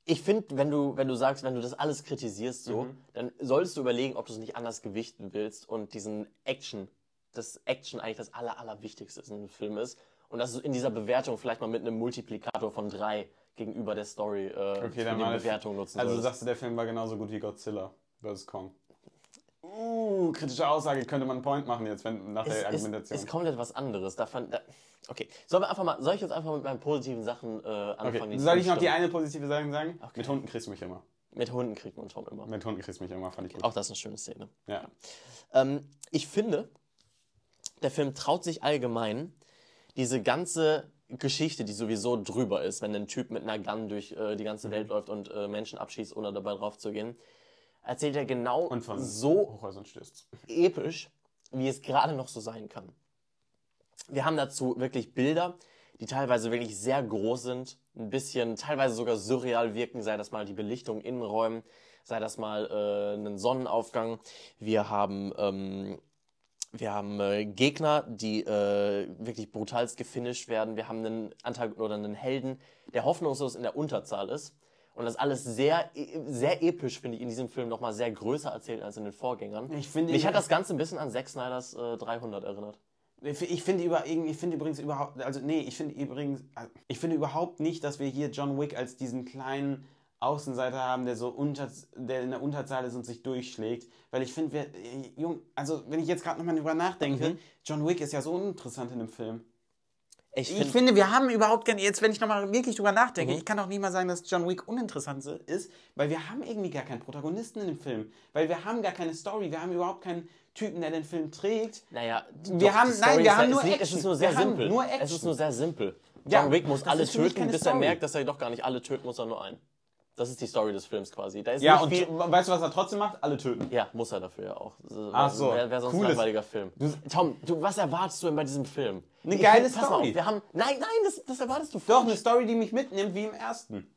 ich finde, wenn du, wenn du sagst, wenn du das alles kritisierst, so, dann solltest du überlegen, ob du es nicht anders gewichten willst und diesen Action, das Action eigentlich das aller, allerwichtigste in einem Film ist. Und dass du in dieser Bewertung vielleicht mal mit einem Multiplikator von drei gegenüber der Story äh, für die Bewertung nutzen Also solltest. sagst du, der Film war genauso gut wie Godzilla vs. Kong. Uh, kritische Aussage, könnte man einen Point machen jetzt, wenn nach der ist, Argumentation. ist komplett was anderes. Davon, da, okay, sollen wir einfach mal, soll ich jetzt einfach mit meinen positiven Sachen äh, anfangen? okay. Soll ich noch die eine positive Sache sagen? Mit Hunden kriegst du mich immer. Mit Hunden kriegt man Tom immer. Mit Hunden kriegst du mich immer, fand ich gut. Auch das ist eine schöne Szene. Ja. Ähm, ich finde, der Film traut sich allgemein, diese ganze Geschichte, die sowieso drüber ist, wenn ein Typ mit einer Gun durch äh, die ganze Mhm. Welt läuft und äh, Menschen abschießt, ohne dabei drauf zu gehen, erzählt er genau Und von so Hochhäusern stößt. episch, wie es gerade noch so sein kann. Wir haben dazu wirklich Bilder, die teilweise wirklich sehr groß sind, ein bisschen teilweise sogar surreal wirken, sei das mal die Belichtung in Räumen, sei das mal äh, einen Sonnenaufgang. Wir haben ähm, wir haben äh, Gegner, die äh, wirklich brutalst gefinisht werden. Wir haben einen Antag oder einen Helden, der hoffnungslos in der Unterzahl ist. Und das alles sehr, e- sehr episch, finde ich, in diesem Film nochmal sehr größer erzählt als in den Vorgängern. Ich finde- Mich hat das Ganze ein bisschen an Zack Snyders äh, 300 erinnert. Ich finde über, ich finde übrigens überhaupt, also nee, ich finde übrigens, ich finde überhaupt nicht, dass wir hier John Wick als diesen kleinen Außenseiter haben, der so unter, der in der Unterzahl ist und sich durchschlägt, weil ich finde, wir, äh, jung, also wenn ich jetzt gerade nochmal drüber nachdenke, Mhm. John Wick ist ja so uninteressant in dem Film. Ich, Ich find, finde, wir haben überhaupt keine, jetzt wenn ich nochmal wirklich drüber nachdenke, Mhm. ich kann auch nicht mal sagen, dass John Wick uninteressant ist, weil wir haben irgendwie gar keinen Protagonisten in dem Film, weil wir haben gar keine Story, wir haben überhaupt keinen Typen, der den Film trägt. naja, Wir doch, haben- nein, wir haben ja- nur liegt- Es Action. ist nur sehr Wir simpel. nur Es Action. ist nur sehr simpel. Ja, John Wick muss alle töten, bis er Story. merkt, dass er doch gar nicht alle töten muss, sondern nur einen. Das ist die Story des Films quasi. Da ist Ja, nicht und viel, weißt du, was er trotzdem macht? Alle töten. Ja, muss er dafür ja auch. Ach so, Wäre wär sonst ein langweiliger Film. Tom, du, was erwartest du denn bei diesem Film? Eine Ich geile find- Story. Auf, wir haben, nein, nein, das, das erwartest du Doch, falsch. eine Story, die mich mitnimmt, wie im ersten.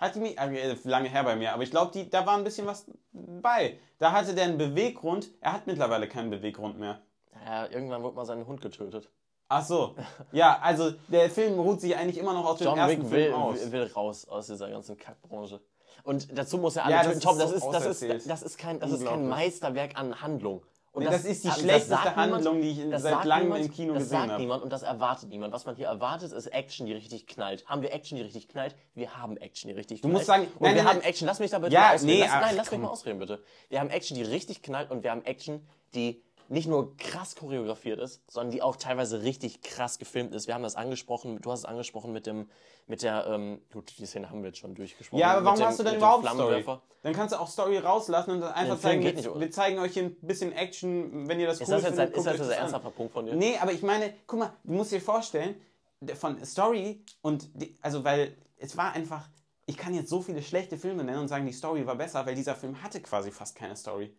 Hat die mich, äh, lange her bei mir, aber ich glaube, da war ein bisschen was bei. Da hatte der einen Beweggrund. Er hat mittlerweile keinen Beweggrund mehr. Ja, irgendwann wurde mal sein Hund getötet. Ach so. Ja, also der Film ruht sich eigentlich immer noch aus dem John ersten Wick Film will, aus. will, will raus aus dieser ganzen Kackbranche. Und dazu muss er Ja, alle das töten. ist Tom, das so ist, das, ist, das, ist kein, das ist kein. Meisterwerk an Handlung. Und Das ist die das schlechteste sagt niemand, Handlung, die ich das seit sagt langem niemand, im Kino das gesehen sagt habe. niemand und das erwartet niemand. Was man hier erwartet, ist Action, die richtig knallt. Haben wir Action, die richtig knallt? Wir haben Action, die richtig knallt. musst sagen- und nein, wir nein, haben. Action, lass mich da bitte Ja, mal ausreden. nee, lass, ach, nein, lass mich komm. mal ausreden, bitte. Wir haben Action, die richtig knallt und wir haben Action, die nicht nur krass choreografiert ist, sondern die auch teilweise richtig krass gefilmt ist. Wir haben das angesprochen, du hast es angesprochen mit dem, mit der, ähm, gut, die Szene haben wir jetzt schon durchgesprochen. Ja, aber warum dem- hast du denn überhaupt Story? Dann kannst du auch Story rauslassen und dann einfach zeigen, wir, wir zeigen euch hier ein bisschen Action, wenn ihr das Ist cool das jetzt ein, findet. ist guckt das jetzt ein an. ernsthafter Punkt von dir? Nee, aber ich meine, guck mal, du musst dir vorstellen, der- von Story und, die, also weil es war einfach, ich kann jetzt so viele schlechte Filme nennen und sagen, die Story war besser, weil dieser Film hatte quasi fast keine Story.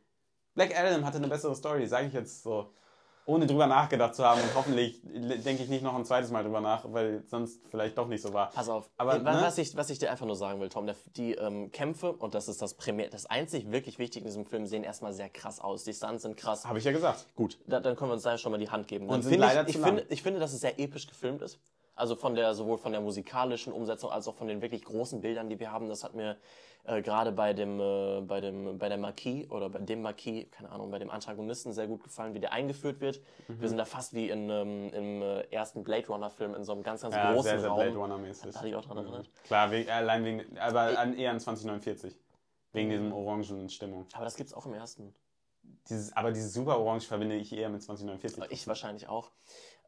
Black Adam hatte eine bessere Story, sage ich jetzt so, ohne drüber nachgedacht zu haben und hoffentlich denke ich nicht noch ein zweites Mal drüber nach, weil sonst vielleicht doch nicht so war. Pass auf. Aber, Aber, ne? was, ich, was ich dir einfach nur sagen will, Tom, die ähm, Kämpfe, und das ist das Primär, das einzig wirklich Wichtige in diesem Film, sehen erstmal sehr krass aus. Die Stunts sind krass. Habe ich ja gesagt. Gut, da, dann können wir uns da schon mal die Hand geben. Dann Und sind leider ich, ich, zu lang. finde, ich finde, dass es sehr episch gefilmt ist. Also von der, sowohl von der musikalischen Umsetzung als auch von den wirklich großen Bildern, die wir haben. Das hat mir äh, gerade bei dem, äh, bei dem, bei der Marquis oder bei dem Marquis, keine Ahnung, bei dem Antagonisten sehr gut gefallen, wie der eingeführt wird. Mhm. Wir sind da fast wie in, ähm, im äh, ersten Blade Runner Film in so einem ganz, ganz Ja, großen sehr, sehr Raum. Blade Runner-mäßig. Da hatte ich auch dran erinnert. Klar, wegen, allein wegen, aber an, eher an 2049. Wegen diesem orangen Stimmung. Aber das gibt's auch im ersten. Dieses, aber dieses super Orange verbinde ich eher mit 2049. Ich wahrscheinlich auch.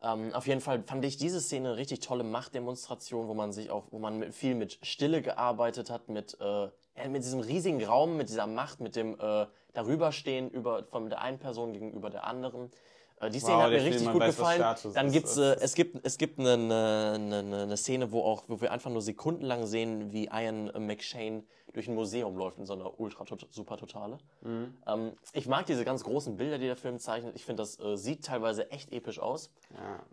Ähm, auf jeden Fall fand ich diese Szene eine richtig tolle Machtdemonstration, wo man sich auch, wo man mit, viel mit Stille gearbeitet hat, mit, äh, mit diesem riesigen Raum, mit dieser Macht, mit dem äh, darüberstehen über von der einen Person gegenüber der anderen. Äh, die Szene Wow, hat mir richtig gut gefallen. Status Dann gibt's, äh, es gibt, es gibt eine, eine, eine, eine Szene, wo auch, wo wir einfach nur sekundenlang sehen, wie Ian McShane durch ein Museum läuft in so einer ultra super totale. Mhm. Ähm, ich mag diese ganz großen Bilder, die der Film zeichnet. Ich finde, das äh, sieht teilweise echt episch aus.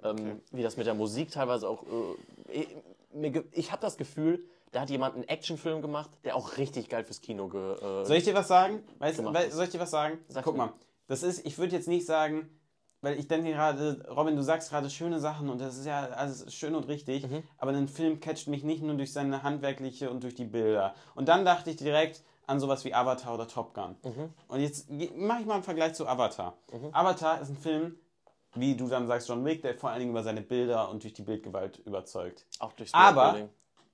Ja, Ähm, wie das mit der Musik teilweise auch. Äh, ich ich habe das Gefühl, da hat jemand einen Actionfilm gemacht, der auch richtig geil fürs Kino ge. Äh, Soll ich dir was sagen? Weißt, soll ich dir was sagen? Sag's Guck mir. mal, das ist, ich würde jetzt nicht sagen, weil ich denke gerade, Robin, du sagst gerade schöne Sachen und das ist ja alles schön und richtig, Mhm. aber ein Film catcht mich nicht nur durch seine handwerkliche und durch die Bilder. Und dann dachte ich direkt an sowas wie Avatar oder Top Gun. Mhm. Und jetzt mache ich mal einen Vergleich zu Avatar. Avatar ist ein Film, wie du dann sagst, John Wick, der vor allen Dingen über seine Bilder und durch die Bildgewalt überzeugt. auch durchs Aber-.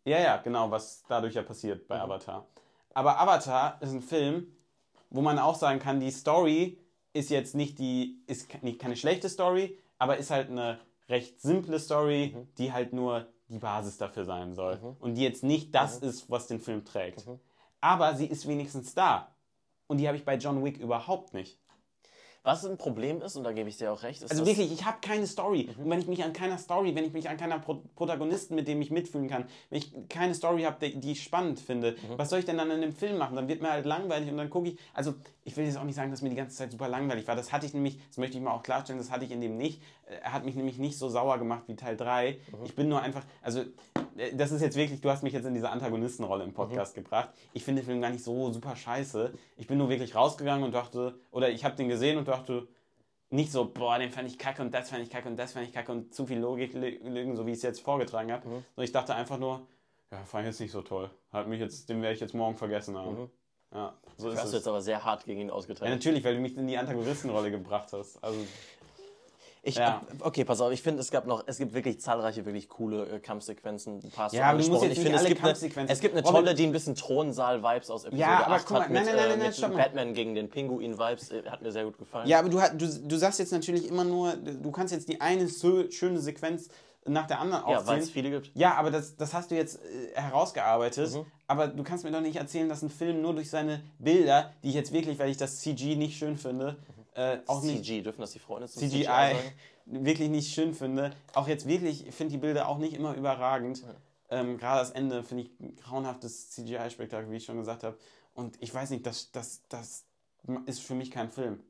Ja, ja, genau, was dadurch ja passiert Mhm. bei Avatar. Aber Avatar ist ein Film, wo man auch sagen kann, die Story ist jetzt nicht die, ist keine schlechte Story, aber ist halt eine recht simple Story, Mhm. die halt nur die Basis dafür sein soll. Und die jetzt nicht das Mhm. ist, was den Film trägt. Aber sie ist wenigstens da. Und die habe ich bei John Wick überhaupt nicht. Was ein Problem ist, und da gebe ich dir auch recht, ist Also wirklich, ich habe keine Story. Und wenn ich mich an keiner Story, wenn ich mich an keiner Pro Protagonisten, mit dem ich mitfühlen kann, wenn ich keine Story habe, die, die ich spannend finde, was soll ich denn dann in dem Film machen? Dann wird mir halt langweilig und dann gucke ich, also ich will jetzt auch nicht sagen, dass mir die ganze Zeit super langweilig war. Das hatte ich nämlich, das möchte ich mal auch klarstellen, das hatte ich in dem nicht. Er hat mich nämlich nicht so sauer gemacht wie Teil 3. Ich bin nur einfach, also äh, das ist jetzt wirklich, du hast mich jetzt in diese Antagonistenrolle im Podcast gebracht. Ich finde den Film gar nicht so super scheiße. Ich bin nur wirklich rausgegangen und dachte, oder ich habe den gesehen und dachte, nicht so, boah, den fand ich kacke und das fand ich kacke und das fand ich kacke und zu viel Logik lügen, so wie ich es jetzt vorgetragen habe. Sondern ich dachte einfach nur, ja, fand ich jetzt nicht so toll. Hat mich jetzt, den werde ich jetzt morgen vergessen haben. Ja, so Du hast es. jetzt aber sehr hart gegen ihn Ja, ausgeteilt. natürlich, weil du mich in die Antagonistenrolle gebracht hast. Also, Ich, Ja. Okay, pass auf, ich finde, es gab noch, es gibt wirklich zahlreiche, wirklich coole äh, Kampfsequenzen. Ein paar Ja, aber du musst jetzt ich finde, es gibt, eine, es gibt eine tolle, die ein bisschen Thronsaal-Vibes aus Episode Ja, aber 8 guck mal, hat nein, mit, nein, nein, äh, nein, mit. Batman gegen den Pinguin-Vibes, äh, hat mir sehr gut gefallen. ja, aber du, du, du sagst jetzt natürlich immer nur, du kannst jetzt die eine so schöne Sequenz nach der anderen ja weil aufzählen. es viele gibt. Ja, aber das, das hast du jetzt äh, herausgearbeitet. Mhm. Aber du kannst mir doch nicht erzählen, dass ein Film nur durch seine Bilder, die ich jetzt wirklich, weil ich das CG nicht schön finde, äh, auch nicht CG, dürfen das die Freunde zum CGI, sagen? wirklich nicht schön finde. Auch jetzt wirklich, ich finde die Bilder auch nicht immer überragend. Ähm, Gerade das Ende finde ich ein grauenhaftes CGI-Spektakel, wie ich schon gesagt habe. Und ich weiß nicht, das, das, das ist für mich kein Film.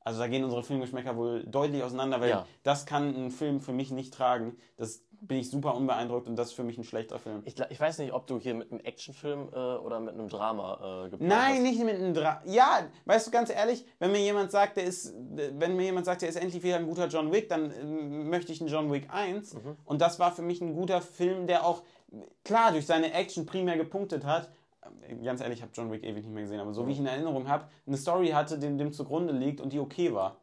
Also da gehen unsere Filmgeschmäcker wohl deutlich auseinander, weil Ja. das kann ein Film für mich nicht tragen. Das bin ich super unbeeindruckt und das ist für mich ein schlechter Film. Ich, ich weiß nicht, ob du hier mit einem Actionfilm äh, oder mit einem Drama äh, geplant Nein, hast. nicht mit einem Dra Ja, weißt du, ganz ehrlich, wenn mir jemand sagt, der ist, wenn mir jemand sagt, der ist endlich wieder ein guter John Wick, dann ähm, möchte ich einen John Wick 1. Mhm. Und das war für mich ein guter Film, der auch, klar, durch seine Action primär gepunktet hat. Ähm, Ganz ehrlich, ich habe John Wick ewig nicht mehr gesehen, aber so wie ich ihn in Erinnerung habe, eine Story hatte, die dem zugrunde liegt und die okay war.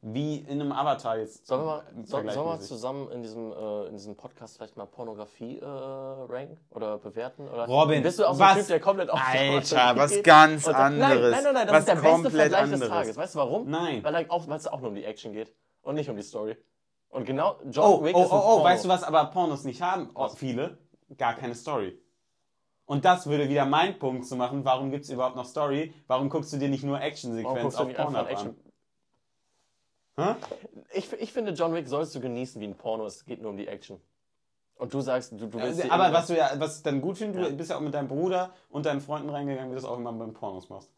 Wie in einem Avatar jetzt. Mhm. Sollen wir mal, soll, sollen wir zusammen in diesem, äh, in diesem Podcast vielleicht mal Pornografie äh, ranken oder bewerten? Oder Robin, bist du auch so was- ein Typ, der komplett auf Alter, was ganz sagt, Nein, anderes. nein, nein, nein, das Was ist der beste Vergleich anderes. des Tages. Weißt du warum? Nein. Weil er auch, es auch nur um die Action geht und nicht um die Story. Und genau, John Oh, Wick oh, ist ein oh, oh, Porno. weißt du was aber Pornos nicht haben? Oh, Was? viele. Gar keine Story. Und das würde wieder mein Punkt zu machen. Warum gibt es überhaupt noch Story? Warum guckst du dir nicht nur Warum Actionsequenz guckst du auf Pornhub Action? Hä? Ich, ich finde, John Wick sollst du genießen wie ein Porno. Es geht nur um die Action. Und du sagst, du, du willst dir Aber irgendwas- was du ja, was ich dann gut finde, du Ja. bist ja auch mit deinem Bruder und deinen Freunden reingegangen, wie du das auch immer beim Pornos machst.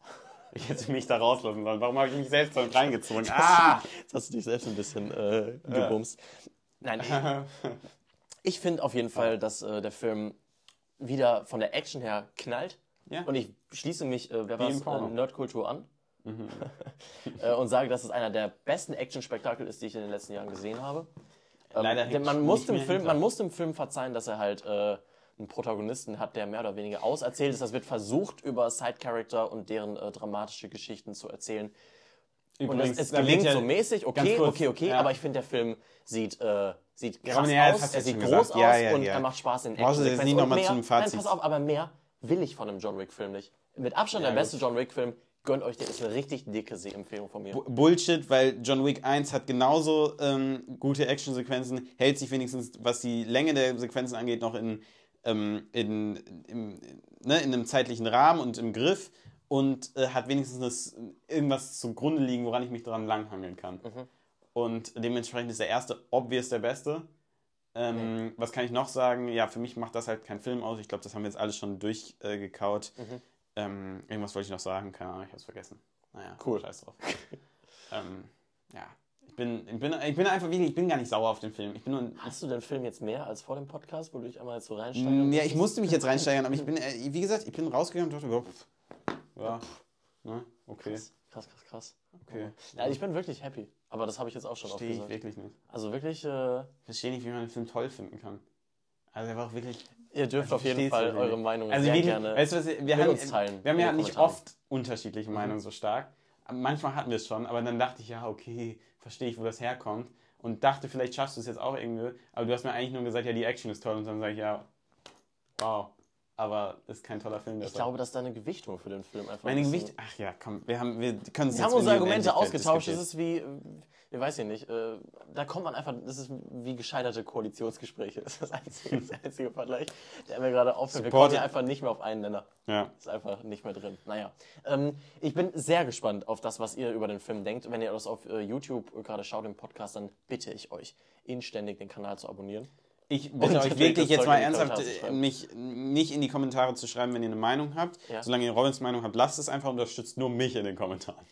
Ich hätte mich da rauslassen sollen. Warum habe ich mich selbst damit reingezogen? Ah! Jetzt hast du dich selbst ein bisschen äh, gebumst. Nein, ich, ich finde auf jeden Fall, dass äh, der Film wieder von der Action her knallt. Ja. Und ich schließe mich, äh, wer Porno. äh, Nerdkultur an. äh, und sage, dass es einer der besten Action-Spektakel ist, die ich in den letzten Jahren gesehen habe. Ähm, Leider denn hängt man muss, dem Film, hinter. man muss dem Film verzeihen, dass er halt äh, einen Protagonisten hat, der mehr oder weniger auserzählt ist. Das wird versucht, über Side-Character und deren äh, dramatische Geschichten zu erzählen. Und es, es gelingt ja- so mäßig, okay, kurz, okay, okay, ja. aber ich finde, der Film sieht, äh, sieht krass Ja, aus, er sieht groß gesagt. Aus und er macht Spaß in Brauchst du nicht Und noch mal mehr- zum Fazit. Nein, pass auf, aber mehr will ich von einem John Wick-Film nicht. Mit Abstand der beste. John Wick-Film. Gönnt euch, der ist eine richtig dicke Sehempfehlung von mir. Bu- Bullshit, weil John Wick 1 hat genauso ähm, gute Actionsequenzen, hält sich wenigstens, was die Länge der Sequenzen angeht, noch in, ähm, in, im, ne, in einem zeitlichen Rahmen und im Griff und äh, hat wenigstens das, irgendwas zugrunde liegen, woran ich mich dran langhangeln kann. Und dementsprechend ist der erste obvious der beste. Ähm, Was kann ich noch sagen? Ja, für mich macht das halt keinen Film aus. Ich glaube, das haben wir jetzt alles schon durchgekaut. Äh, gekaut. Ähm, irgendwas wollte ich noch sagen, keine Ahnung, ich hab's vergessen. Naja, Cool. Scheiß drauf. ähm, ja, ich bin, ich, bin, ich bin einfach wirklich, ich bin gar nicht sauer auf den Film. Ich bin nur, Hast du den Film jetzt mehr als vor dem Podcast, wo du dich einmal jetzt so reinsteigern Mm, ja, ich musste mich jetzt reinsteigern, aber ich bin, äh, wie gesagt, ich bin rausgegangen und dachte, ja, pff, ja, ne, okay, Krass, krass, krass, krass. okay. Ja, ich bin wirklich happy. Aber das habe ich jetzt auch schon oft Verstehe ich gesagt. wirklich nicht. Also wirklich, äh, Ich verstehe nicht, wie man den Film toll finden kann. Also er war auch wirklich. Ihr dürft Also auf jeden Fall eure. Meinung Also sehr wirklich, gerne weißt du was, wir mit haben, uns teilen. wir haben ja nicht oft unterschiedliche Meinungen so stark. Manchmal hatten wir es schon, aber dann dachte ich, ja, okay, verstehe ich, wo das herkommt. Und dachte, vielleicht schaffst du es jetzt auch irgendwie. Aber du hast mir eigentlich nur gesagt, ja, die Action ist toll. Und dann sage ich, ja, wow. Aber ist kein toller Film. Ich glaube, dass deine Gewichtung für den Film einfach. Meine ein Gewicht. Ach ja, komm, wir haben, wir können es Wir haben unsere Argumente ausgetauscht. Das ist wie, äh, ich weiß ja nicht, äh, da kommt man einfach, das ist wie gescheiterte Koalitionsgespräche. Das ist das einzige, das einzige Vergleich, der mir gerade auffällt. Wir kommen hier einfach nicht mehr auf einen Nenner. Ja. Ist einfach nicht mehr drin. Naja. Ähm, ich bin sehr gespannt auf das, was ihr über den Film denkt. Wenn ihr das auf äh, YouTube gerade schaut im Podcast, dann bitte ich euch, inständig den Kanal zu abonnieren. Ich bitte euch wirklich jetzt mal ernsthaft, mich nicht in die Kommentare zu schreiben, wenn ihr eine Meinung habt. Ja. Solange ihr Robins Meinung habt, lasst es einfach, unterstützt nur mich in den Kommentaren.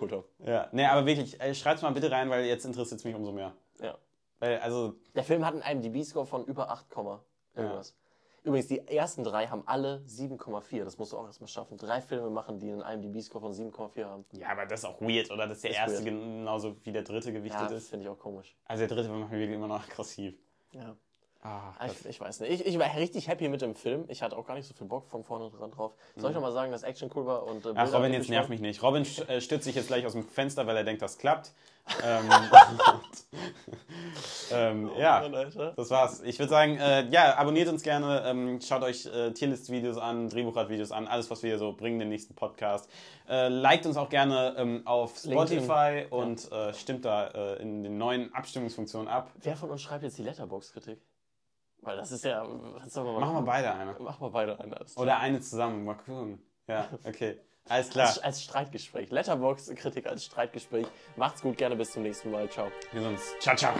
Cool, Tom. Ja, nee, aber wirklich, äh, schreibt's mal bitte rein, weil jetzt interessiert es mich umso mehr. Ja. Weil, also, Der Film hat einen IMDb-Score von über 8, Komma irgendwas. Übrigens, die ersten drei haben alle 7,4. Das musst du auch erstmal schaffen. Drei Filme machen, die einen IMDb-Score von 7,4 haben. ja, aber das ist auch weird, oder? Dass der Ist erste weird. genauso wie der dritte gewichtet Ja, ist. finde ich auch komisch. Also der dritte macht mich wirklich immer noch aggressiv. Ja. Ah, Ich, ich weiß nicht. Ich, ich war richtig happy mit dem Film. Ich hatte auch gar nicht so viel Bock von vorne dran drauf. Soll ich noch mal sagen, dass Action cool war und äh, Ach, Robin, jetzt nerv mich nicht. Robin äh, stürzt sich jetzt gleich aus dem Fenster, weil er denkt, das klappt. ähm, ähm, ja, Mann, Alter. das war's. Ich würde sagen, äh, ja, abonniert uns gerne, ähm, schaut euch äh, Tierlist-Videos an, Drehbuchrad-Videos an, alles, was wir hier so bringen, den nächsten Podcast. Äh, liked uns auch gerne ähm, auf LinkedIn. Spotify und äh, stimmt da äh, in den neuen Abstimmungsfunktionen ab. Wer von uns schreibt jetzt die Letterbox-Kritik? Weil das ist ja. Man mal Machen wir beide eine. Machen wir beide eine. Oder eine zusammen, mal gucken. Ja, okay. Alles klar. als, als Streitgespräch. Letterbox-Kritik als Streitgespräch. Macht's gut, gerne bis zum nächsten Mal. Ciao. Wir uns. Ciao, ciao.